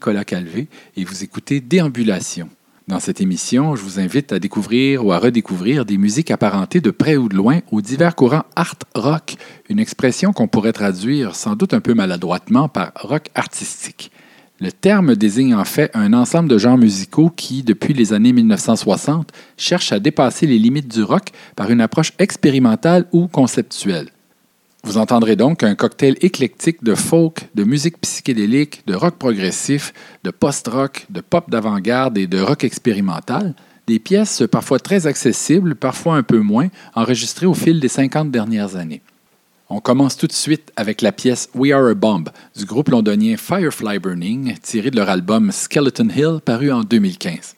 Nicolas Calvé et vous écoutez Déambulation. Dans cette émission, je vous invite à découvrir ou à redécouvrir des musiques apparentées de près ou de loin aux divers courants art rock, une expression qu'on pourrait traduire sans doute un peu maladroitement par rock artistique. Le terme désigne en fait un ensemble de genres musicaux qui, depuis les années 1960, cherchent à dépasser les limites du rock par une approche expérimentale ou conceptuelle. Vous entendrez donc un cocktail éclectique de folk, de musique psychédélique, de rock progressif, de post-rock, de pop d'avant-garde et de rock expérimental, des pièces parfois très accessibles, parfois un peu moins, enregistrées au fil des 50 dernières années. On commence tout de suite avec la pièce We Are a Bomb du groupe londonien Firefly Burning, tirée de leur album Skeleton Hill paru en 2015.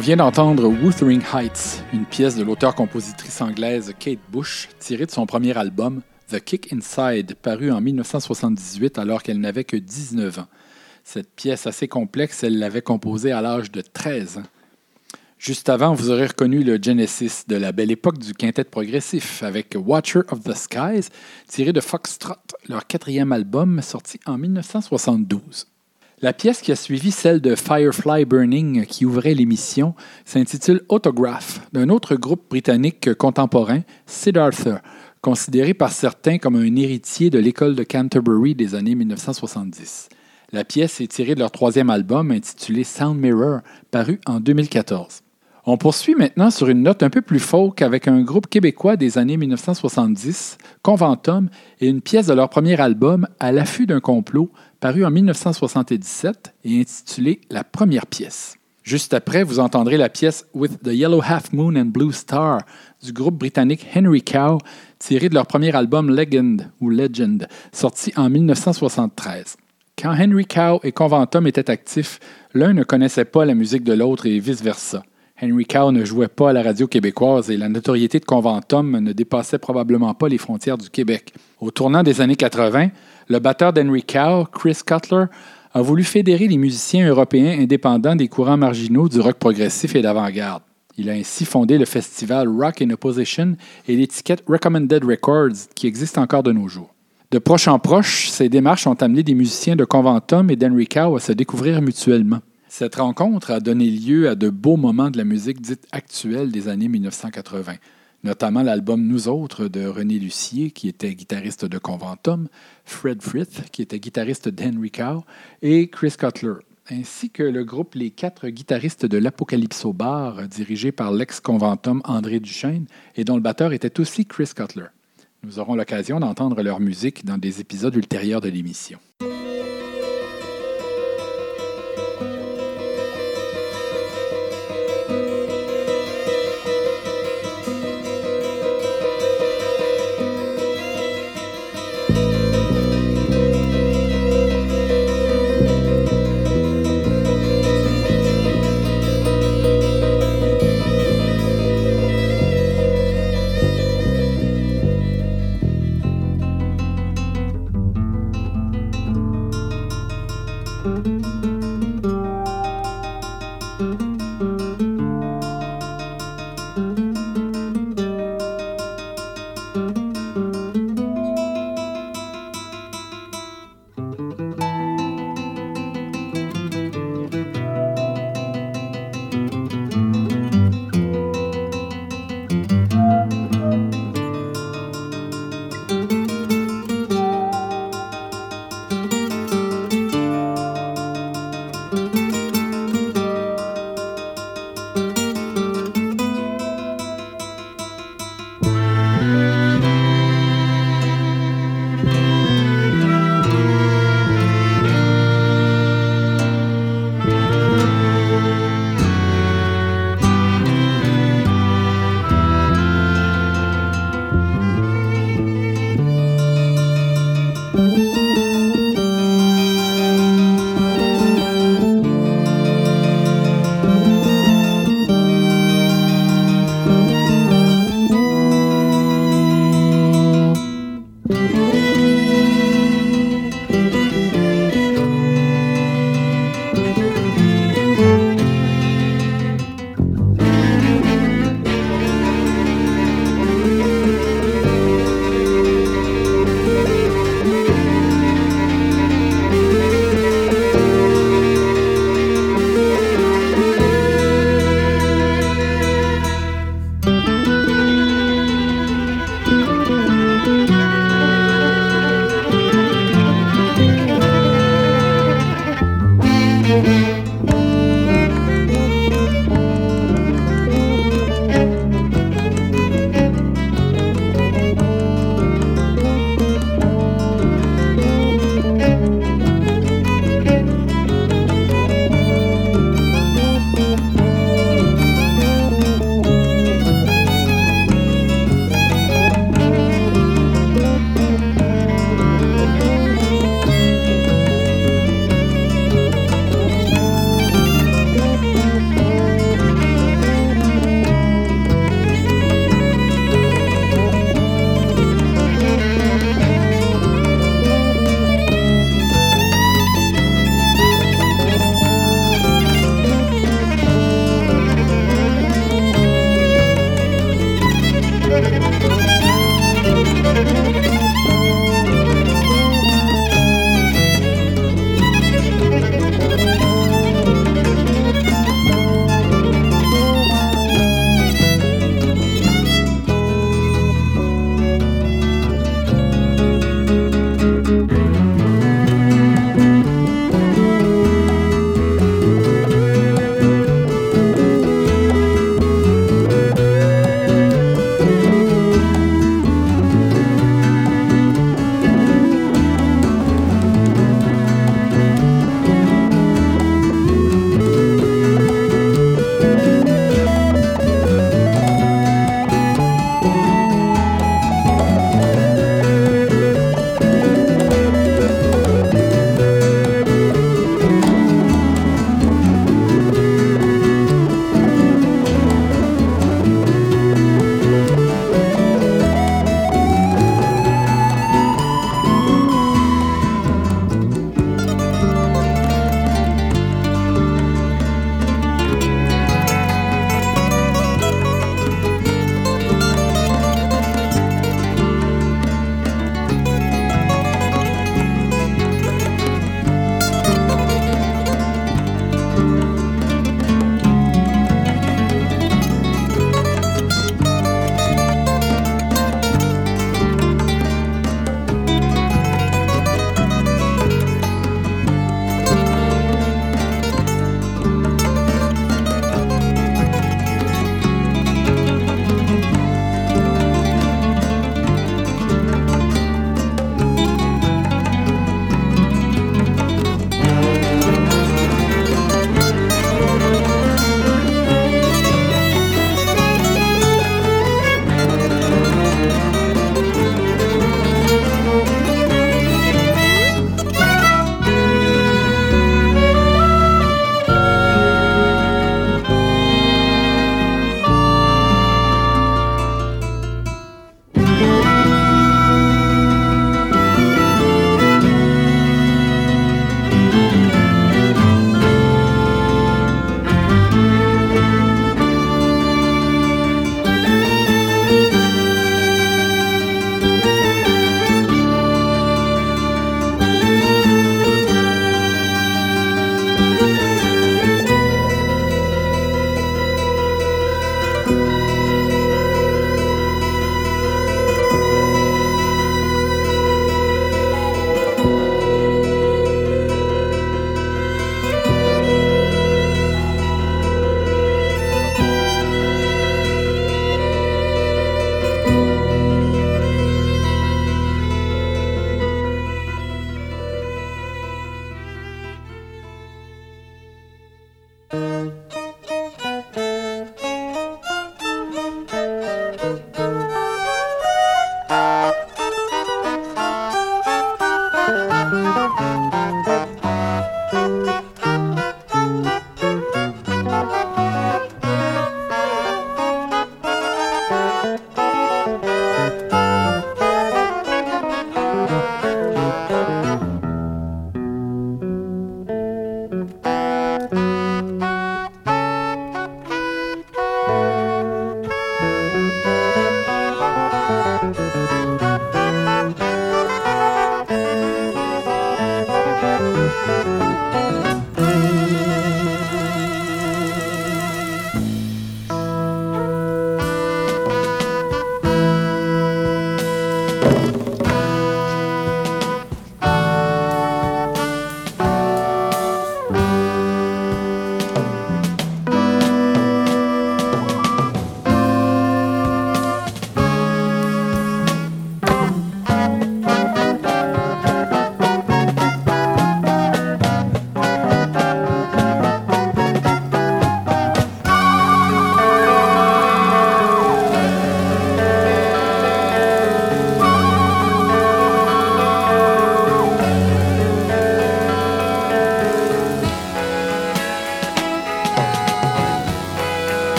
Vient d'entendre Wuthering Heights, une pièce de l'auteure-compositrice anglaise Kate Bush, tirée de son premier album, The Kick Inside, paru en 1978 alors qu'elle n'avait que 19 ans. Cette pièce assez complexe, elle l'avait composée à l'âge de 13 ans. Juste avant, vous aurez reconnu le Genesis de la belle époque du quintet progressif avec Watcher of the Skies, tiré de Foxtrot, leur quatrième album sorti en 1972. La pièce qui a suivi celle de Firefly Burning qui ouvrait l'émission s'intitule Autograph d'un autre groupe britannique contemporain, Siddhartha, considéré par certains comme un héritier de l'école de Canterbury des années 1970. La pièce est tirée de leur troisième album intitulé Sound Mirror, paru en 2014. On poursuit maintenant sur une note un peu plus folk avec un groupe québécois des années 1970, Conventum, et une pièce de leur premier album, À l'affût d'un complot, paru en 1977 et intitulée La première pièce. Juste après, vous entendrez la pièce With the Yellow Half Moon and Blue Star du groupe britannique Henry Cow, tiré de leur premier album Legend ou Legend, sorti en 1973. Quand Henry Cow et Conventum étaient actifs, l'un ne connaissait pas la musique de l'autre et vice-versa. Henry Cow ne jouait pas à la radio québécoise et la notoriété de Conventum ne dépassait probablement pas les frontières du Québec. Au tournant des années 80, le batteur d'Henry Cow, Chris Cutler, a voulu fédérer les musiciens européens indépendants des courants marginaux du rock progressif et d'avant-garde. Il a ainsi fondé le festival Rock in Opposition et l'étiquette Recommended Records qui existe encore de nos jours. De proche en proche, ces démarches ont amené des musiciens de Conventum et d'Henry Cow à se découvrir mutuellement. Cette rencontre a donné lieu à de beaux moments de la musique dite actuelle des années 1980, notamment l'album Nous autres de René Lucier, qui était guitariste de Conventum, Fred Frith, qui était guitariste d'Henry Cow, et Chris Cutler, ainsi que le groupe Les Quatre guitaristes de l'Apocalypso Bar, dirigé par l'ex-conventum André Duchesne, et dont le batteur était aussi Chris Cutler. Nous aurons l'occasion d'entendre leur musique dans des épisodes ultérieurs de l'émission.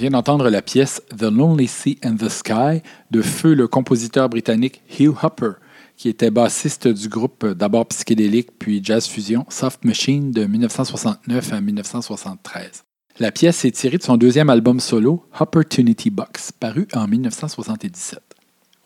vient d'entendre la pièce The Lonely Sea and the Sky de feu le compositeur britannique Hugh Hopper, qui était bassiste du groupe d'abord psychédélique puis jazz fusion Soft Machine de 1969 à 1973. La pièce est tirée de son deuxième album solo, Opportunity Box, paru en 1977.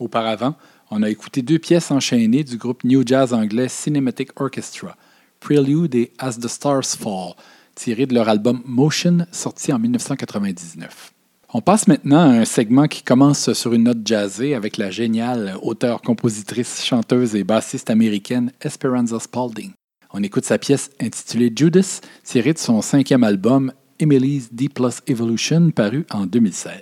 Auparavant, on a écouté deux pièces enchaînées du groupe New Jazz anglais Cinematic Orchestra, Prelude et As the Stars Fall, tiré de leur album Motion, sorti en 1999. On passe maintenant à un segment qui commence sur une note jazzée avec la géniale auteure, compositrice, chanteuse et bassiste américaine Esperanza Spalding. On écoute sa pièce intitulée Judas, tirée de son cinquième album Emily's D Plus Evolution, paru en 2016.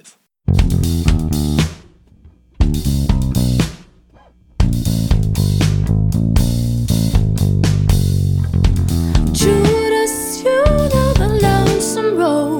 road.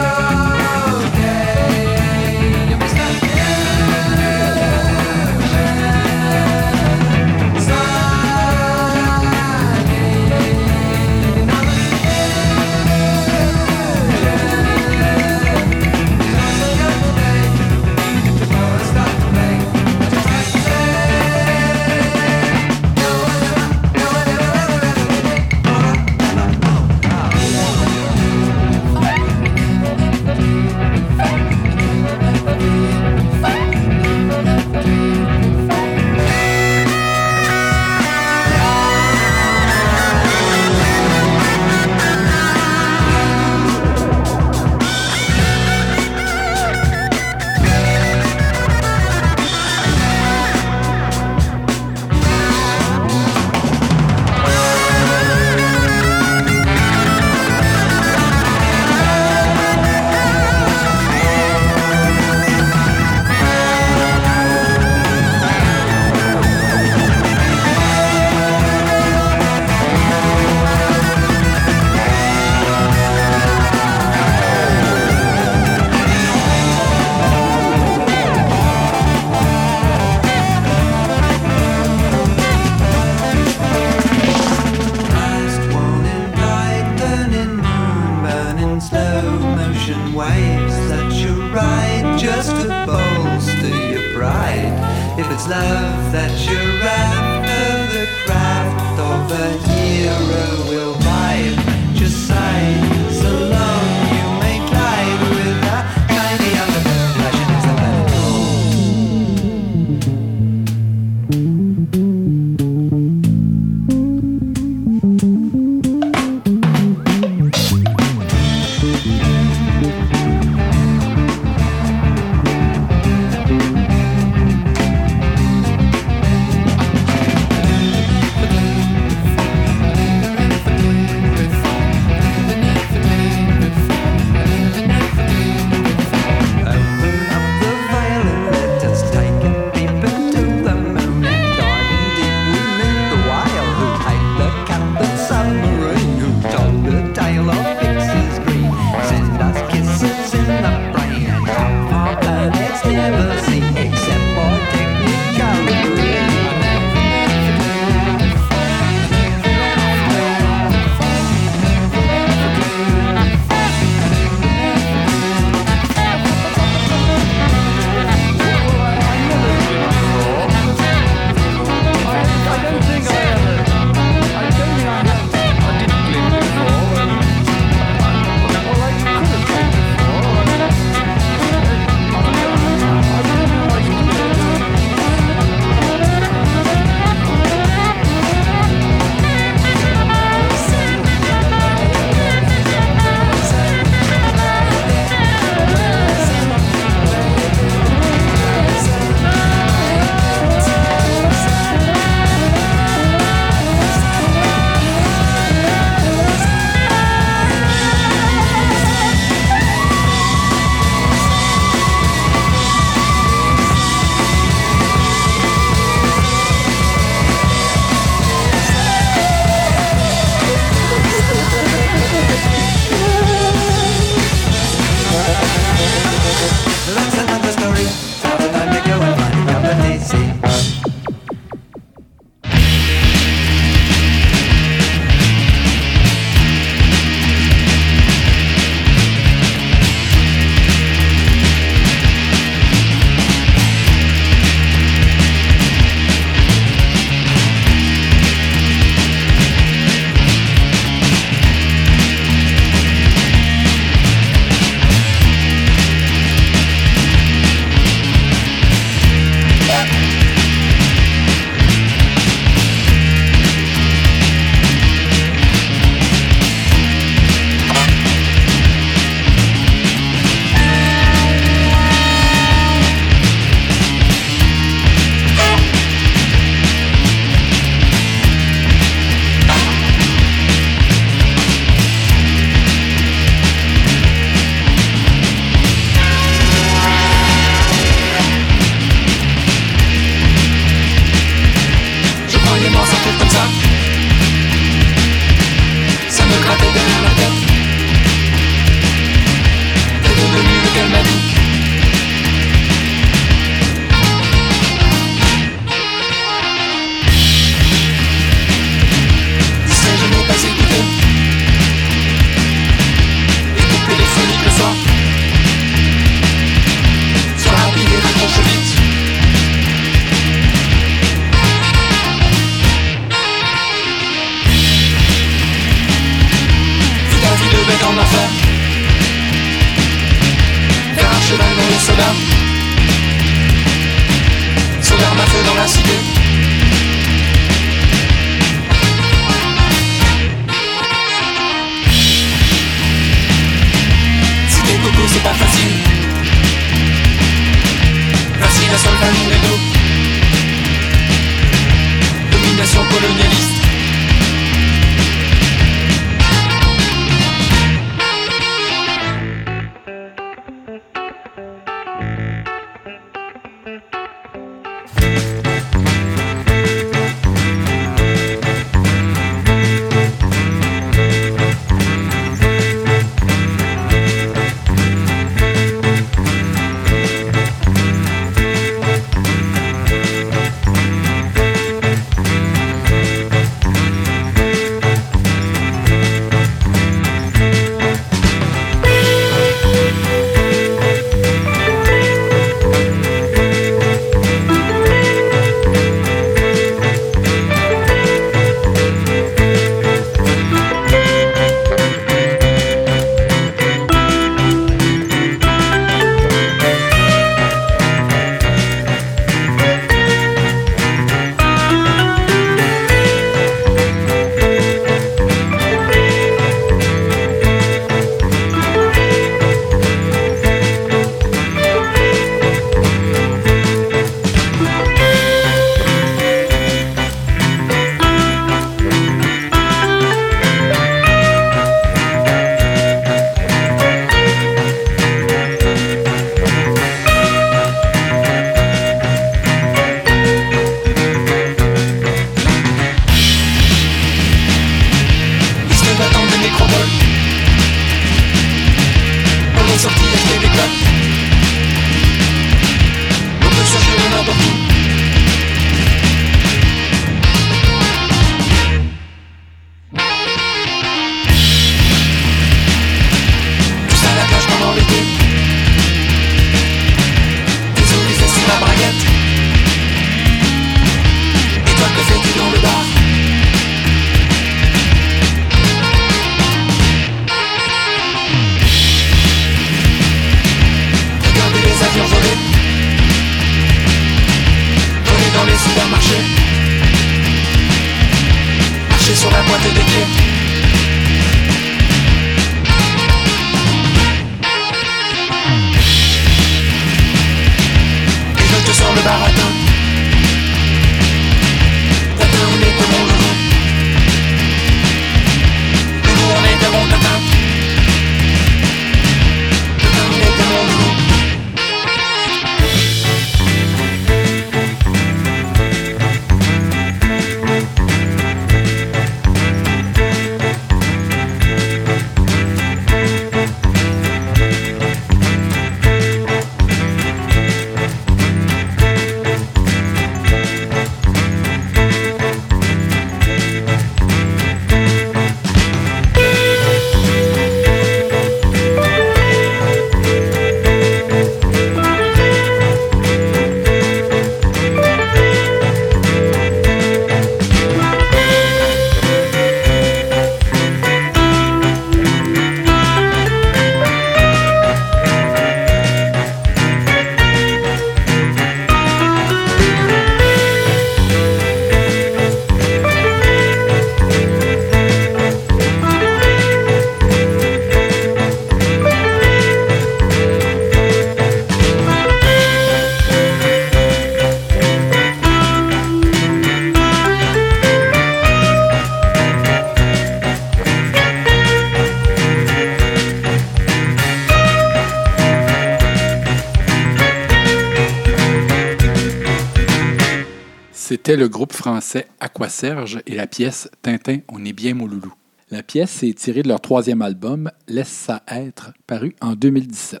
C'était le groupe français Aquaserge et la pièce Tintin, on est bien mon loulou. La pièce est tirée de leur troisième album, Laisse ça être, paru en 2017.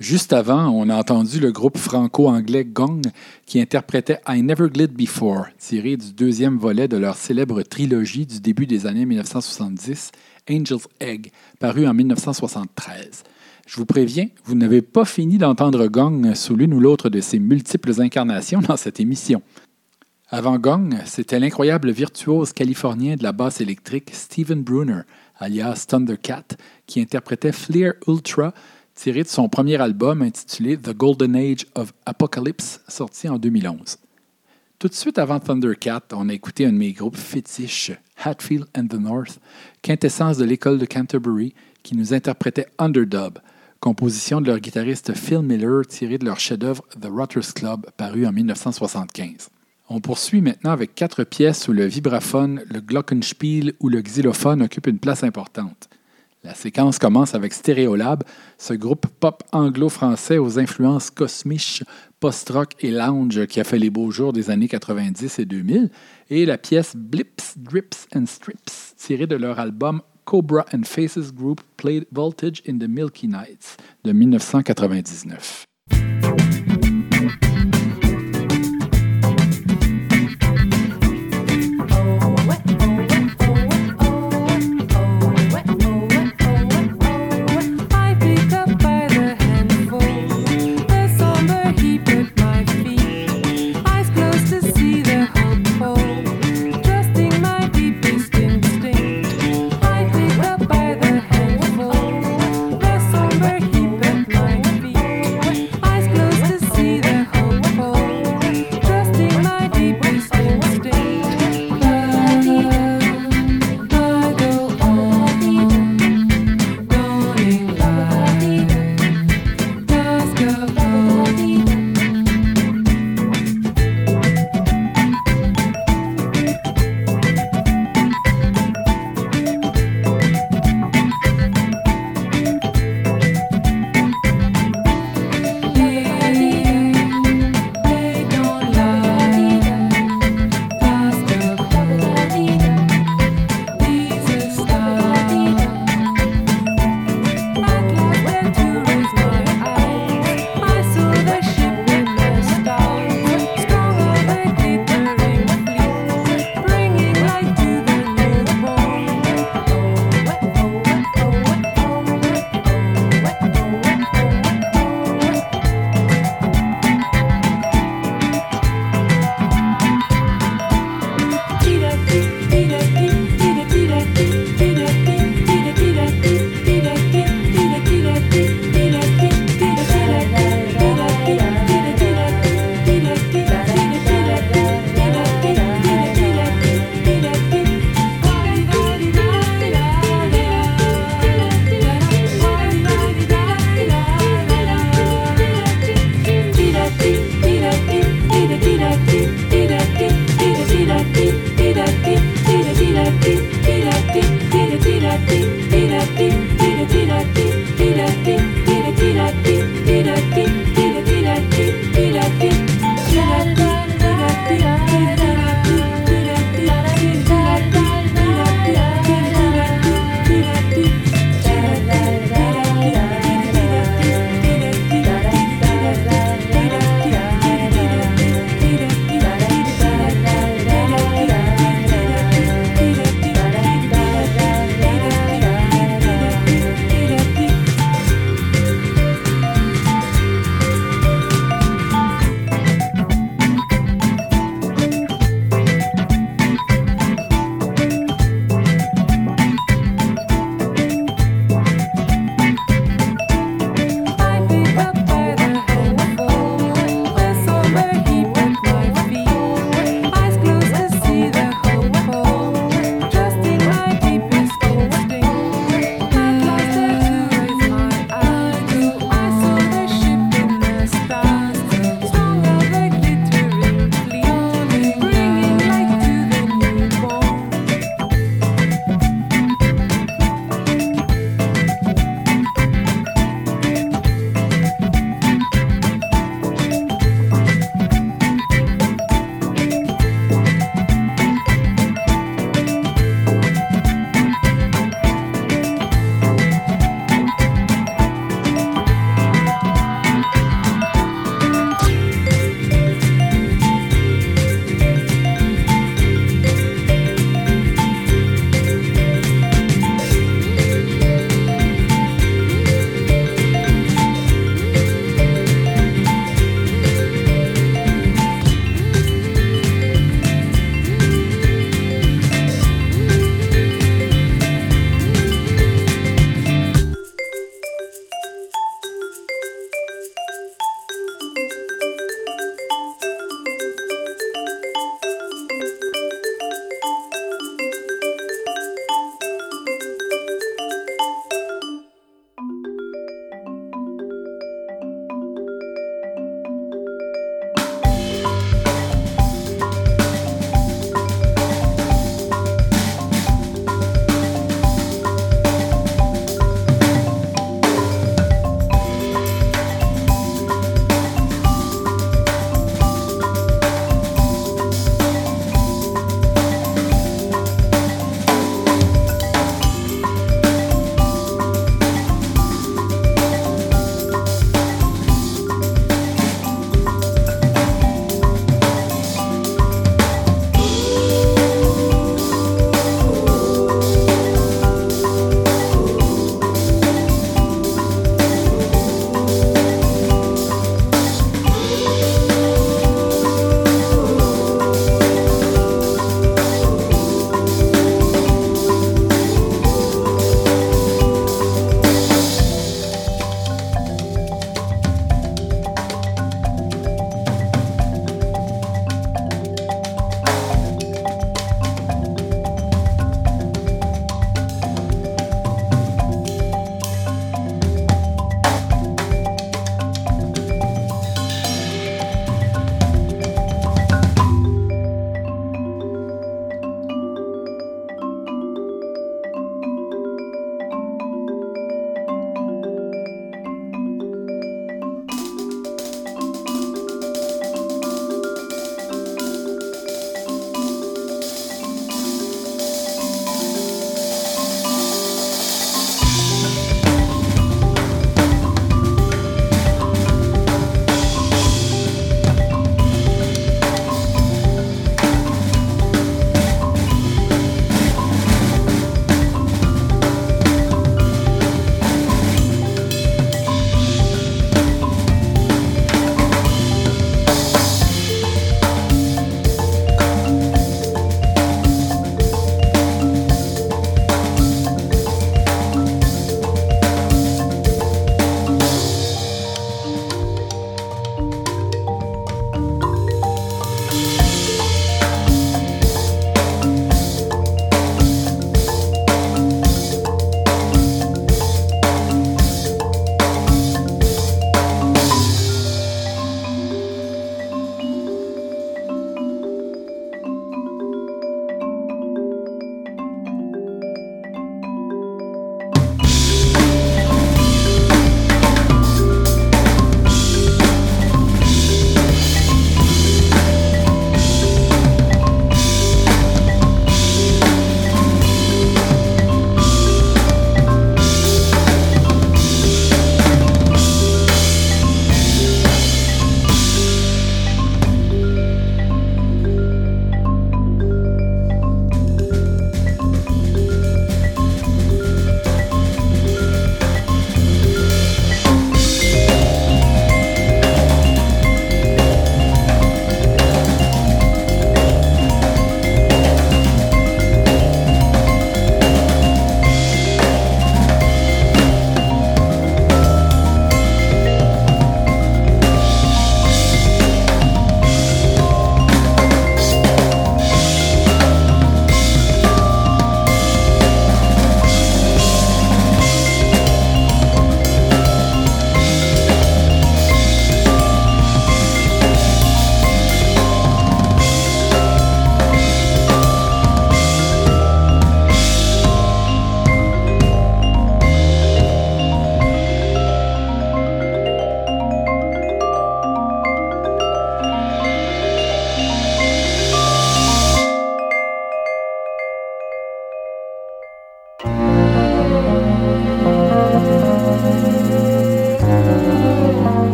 Juste avant, on a entendu le groupe franco-anglais Gong qui interprétait I Never Glid Before, tiré du deuxième volet de leur célèbre trilogie du début des années 1970, Angel's Egg, paru en 1973. Je vous préviens, vous n'avez pas fini d'entendre Gong sous l'une ou l'autre de ses multiples incarnations dans cette émission. Avant Gong, c'était l'incroyable virtuose californien de la basse électrique Steven Bruner, alias Thundercat, qui interprétait Fleer Ultra, tiré de son premier album intitulé The Golden Age of Apocalypse, sorti en 2011. Tout de suite avant Thundercat, on a écouté un de mes groupes fétiches, Hatfield and the North, quintessence de l'école de Canterbury, qui nous interprétait Underdub, composition de leur guitariste Phil Miller tiré de leur chef-d'œuvre The Rotters Club, paru en 1975. On poursuit maintenant avec quatre pièces où le vibraphone, le glockenspiel ou le xylophone occupent une place importante. La séquence commence avec Stereolab, ce groupe pop anglo-français aux influences cosmiques, post-rock et lounge qui a fait les beaux jours des années 90 et 2000, et la pièce Blips, Drips and Strips, tirée de leur album Cobra and Faces Group Played Voltage in the Milky Nights de 1999.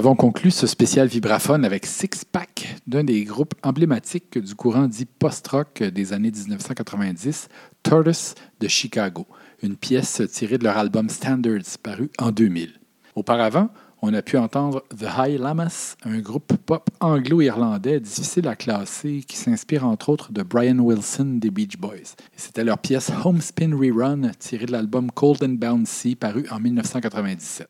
Avons conclu ce spécial vibraphone avec Six Pack d'un des groupes emblématiques du courant dit post-rock des années 1990, Tortoise de Chicago, une pièce tirée de leur album Standards paru en 2000. Auparavant, on a pu entendre The High Llamas, un groupe pop anglo-irlandais difficile à classer qui s'inspire entre autres de Brian Wilson des Beach Boys. C'était leur pièce Homespin Rerun tirée de l'album Cold and Bouncy paru en 1997.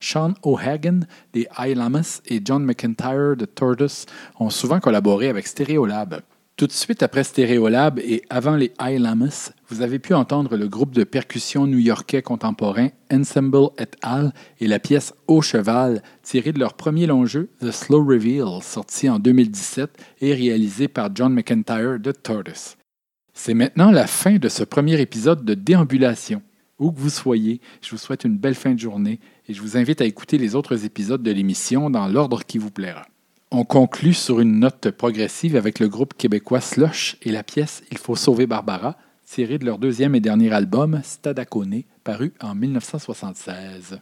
Sean O'Hagan des High Llamas et John McIntyre de Tortoise ont souvent collaboré avec Stereolab. Tout de suite après Stereolab et avant les High Llamas, vous avez pu entendre le groupe de percussion new-yorkais contemporain Ensemble et al. et la pièce Au cheval, tirée de leur premier long jeu, The Slow Reveal, sorti en 2017 et réalisé par John McIntyre de Tortoise. C'est maintenant la fin de ce premier épisode de Déambulation. Où que vous soyez, je vous souhaite une belle fin de journée et je vous invite à écouter les autres épisodes de l'émission dans l'ordre qui vous plaira. On conclut sur une note progressive avec le groupe québécois Slush et la pièce Il faut sauver Barbara, tirée de leur deuxième et dernier album, Stadacone, paru en 1976.